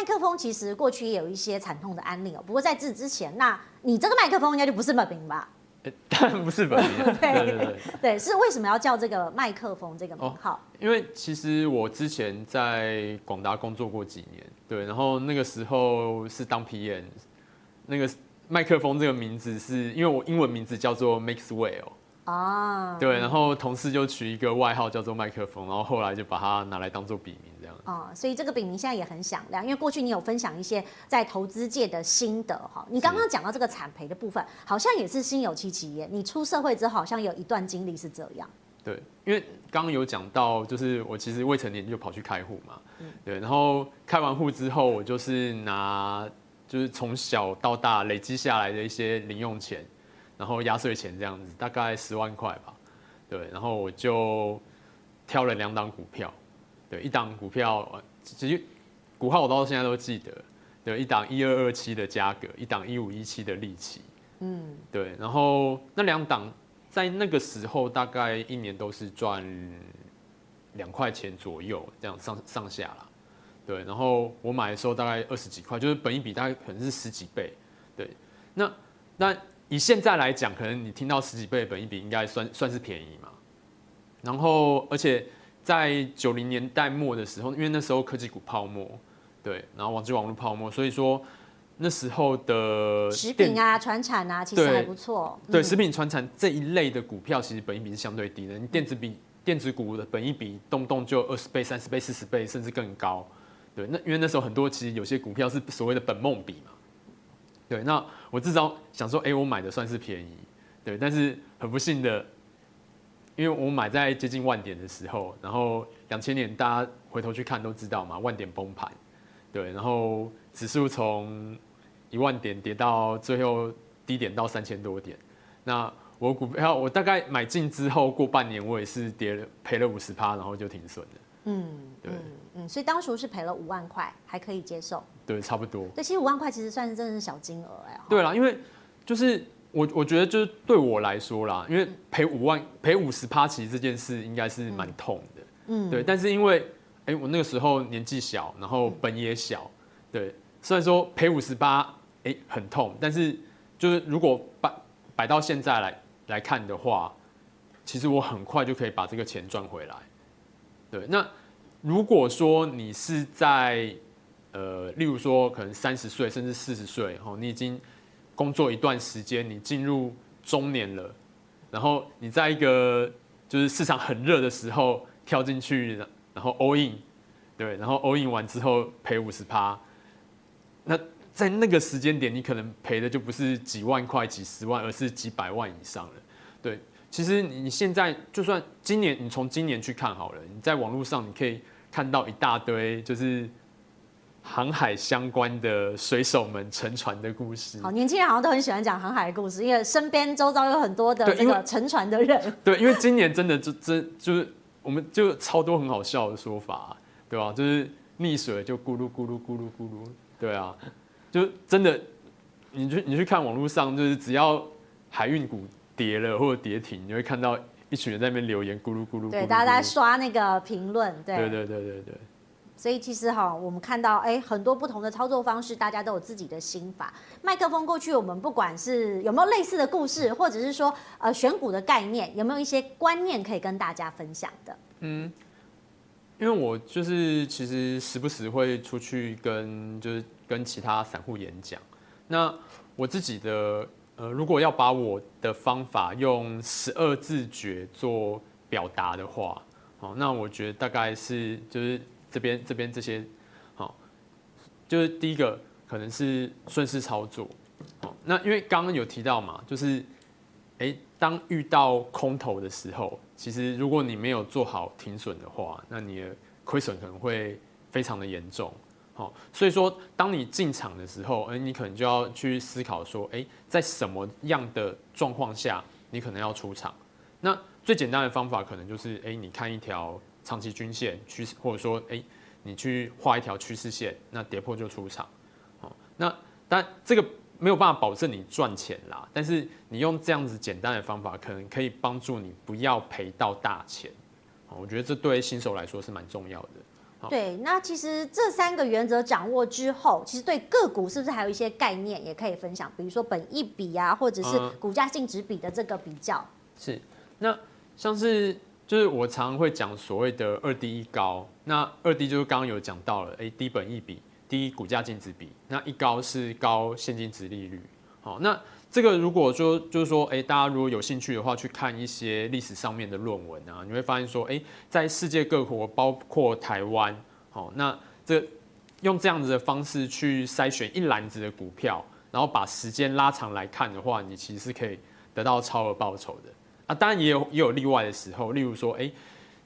麦克风其实过去也有一些惨痛的案例哦。不过在这之前，那你这个麦克风应该就不是本名吧？当然不是本名。对对对，对，是为什么要叫这个麦克风这个名号？哦，因为其实我之前在广达工作过几年，对，然后那个时候是当 PM，那个麦克风这个名字是因为我英文名字叫做 Maxwell。啊，对，然后同事就取一个外号叫做麦克风，然后后来就把它拿来当做笔名这样。哦，所以这个笔名现在也很响亮，因为过去你有分享一些在投资界的心得哈。你刚刚讲到这个产培的部分，好像也是心有戚戚焉。你出社会之后，好像有一段经历是这样。对，因为刚刚有讲到，就是我其实未成年就跑去开户嘛，嗯，对，然后开完户之后，我就是拿就是从小到大累积下来的一些零用钱。然后压岁钱这样子，大概十万块吧，对，然后我就挑了两档股票，对，一档股票其实股号我到现在都记得，对，一档一二二七的价格，一档一五一七的利息，嗯，对，然后那两档在那个时候大概一年都是赚两块钱左右，这样上上下啦，对，然后我买的时候大概二十几块，就是本一比大概可能是十几倍，对，那那。以现在来讲，可能你听到十几倍的本益比，应该算算是便宜嘛。然后，而且在九零年代末的时候，因为那时候科技股泡沫，对，然后网际网络泡沫，所以说那时候的食品啊、传产啊，其实还不错。对，食品传产这一类的股票，其实本益比是相对低的。你电子比电子股的本益比动不动就二十倍、三十倍、四十倍，甚至更高。对，那因为那时候很多其实有些股票是所谓的本梦比嘛。对，那我至少想说，哎、我买的算是便宜，对，但是很不幸的，因为我买在接近万点的时候，然后两千年大家回头去看都知道嘛，万点崩盘，对，然后指数从一万点跌到最后低点到三千多点，那我股票我大概买进之后过半年，我也是跌了赔了五十趴，然后就停损了。嗯，对，嗯嗯，所以当时是赔了五万块，还可以接受。对，差不多。对，其实五万块其实算是真的是小金额哎。对啦，因为就是我我觉得就是对我来说啦，因为赔五万赔五十趴，其实这件事应该是蛮痛的。嗯，对。但是因为哎、欸，我那个时候年纪小，然后本也小，对。虽然说赔五十八，哎，很痛，但是就是如果摆摆到现在来来看的话，其实我很快就可以把这个钱赚回来。对，那如果说你是在呃，例如说可能三十岁甚至四十岁，哦，你已经工作一段时间，你进入中年了，然后你在一个就是市场很热的时候跳进去，然后 all in，对，然后 all in 完之后赔五十趴，那在那个时间点，你可能赔的就不是几万块、几十万，而是几百万以上了，对。其实你现在就算今年，你从今年去看好了，你在网络上你可以看到一大堆就是航海相关的水手们沉船的故事。好，年轻人好像都很喜欢讲航海的故事，因为身边周遭有很多的这个沉船的人。对，因为今年真的就真就是我们就超多很好笑的说法，对吧？就是溺水就咕噜咕噜咕噜咕噜，对啊，就真的你去你去看网络上，就是只要海运股。跌了或者跌停，你会看到一群人在那边留言，咕噜咕噜。对，大家在刷那个评论。对，对对对对对。所以其实哈，我们看到哎，很多不同的操作方式，大家都有自己的心法。麦克风过去，我们不管是有没有类似的故事，或者是说呃选股的概念，有没有一些观念可以跟大家分享的？嗯，因为我就是其实时不时会出去跟就是跟其他散户演讲，那我自己的。呃，如果要把我的方法用十二字诀做表达的话，好，那我觉得大概是就是这边这边这些，好，就是第一个可能是顺势操作，好，那因为刚刚有提到嘛，就是，诶，当遇到空头的时候，其实如果你没有做好停损的话，那你的亏损可能会非常的严重。所以说，当你进场的时候，哎，你可能就要去思考说，哎，在什么样的状况下，你可能要出场。那最简单的方法，可能就是，哎，你看一条长期均线趋势，或者说，哎，你去画一条趋势线，那跌破就出场。哦，那但这个没有办法保证你赚钱啦，但是你用这样子简单的方法，可能可以帮助你不要赔到大钱。哦我觉得这对新手来说是蛮重要的。对，那其实这三个原则掌握之后，其实对个股是不是还有一些概念也可以分享？比如说本益比啊，或者是股价净值比的这个比较。嗯、是，那像是就是我常常会讲所谓的二低一高，那二低就是刚刚有讲到了，哎，低本益比，低股价净值比，那一高是高现金值利率。好，那这个如果说就是说，哎，大家如果有兴趣的话，去看一些历史上面的论文啊，你会发现说，哎，在世界各国，包括台湾，好，那这用这样子的方式去筛选一篮子的股票，然后把时间拉长来看的话，你其实是可以得到超额报酬的啊。当然也有也有例外的时候，例如说，哎，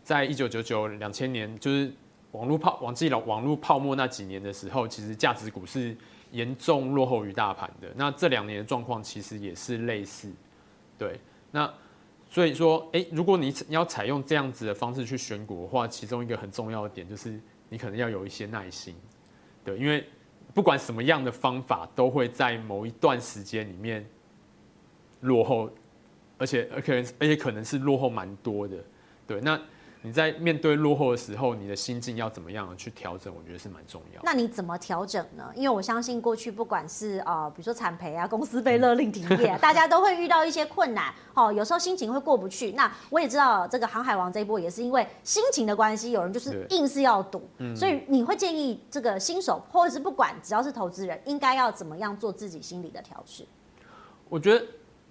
在一九九九两千年，就是网络泡网际网网络泡沫那几年的时候，其实价值股是。严重落后于大盘的，那这两年的状况其实也是类似，对，那所以说，哎，如果你要采用这样子的方式去选股的话，其中一个很重要的点就是你可能要有一些耐心，对，因为不管什么样的方法，都会在某一段时间里面落后，而且而可能而且可能是落后蛮多的，对，那。你在面对落后的时候，你的心境要怎么样去调整？我觉得是蛮重要。那你怎么调整呢？因为我相信过去不管是啊、呃，比如说产赔啊，公司被勒令停业，大家都会遇到一些困难。哦，有时候心情会过不去。那我也知道这个航海王这一波也是因为心情的关系，有人就是硬是要赌。所以你会建议这个新手，或者是不管只要是投资人，应该要怎么样做自己心理的调试？我觉得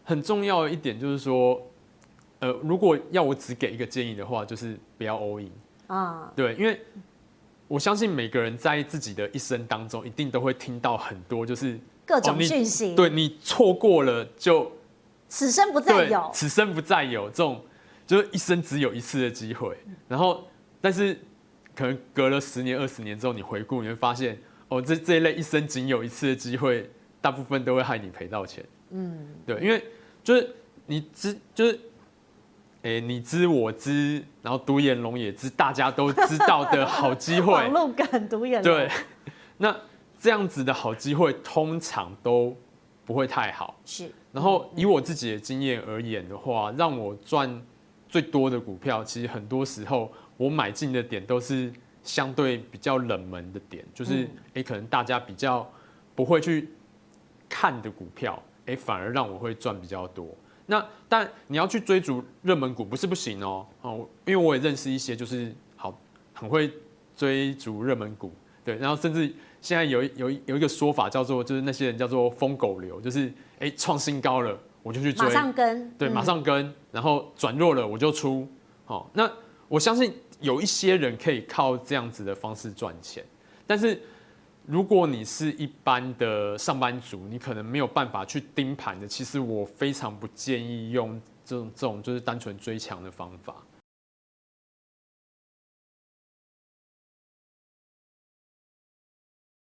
很重要的一点就是说。呃，如果要我只给一个建议的话，就是不要 all in 啊。对，因为我相信每个人在自己的一生当中，一定都会听到很多就是各种讯息。哦、对，你错过了就此生不再有，此生不再有这种，就是一生只有一次的机会。然后，但是可能隔了十年、二十年之后，你回顾，你会发现，哦，这这一类一生仅有一次的机会，大部分都会害你赔到钱。嗯，对，因为就是你只就是。哎、欸，你知我知，然后独眼龙也知，大家都知道的好机会。网络梗独眼龙。对，那这样子的好机会通常都不会太好。是。然后以我自己的经验而言的话，让我赚最多的股票，其实很多时候我买进的点都是相对比较冷门的点，就是哎、欸，可能大家比较不会去看的股票，哎、欸，反而让我会赚比较多。那但你要去追逐热门股不是不行哦。哦，因为我也认识一些就是好很会追逐热门股，对，然后甚至现在有有有一个说法叫做就是那些人叫做疯狗流，就是哎创新高了我就去追，马上跟，对，马上跟，然后转弱了我就出，哦，那我相信有一些人可以靠这样子的方式赚钱，但是。如果你是一般的上班族，你可能没有办法去盯盘的。其实我非常不建议用这种这种就是单纯追强的方法。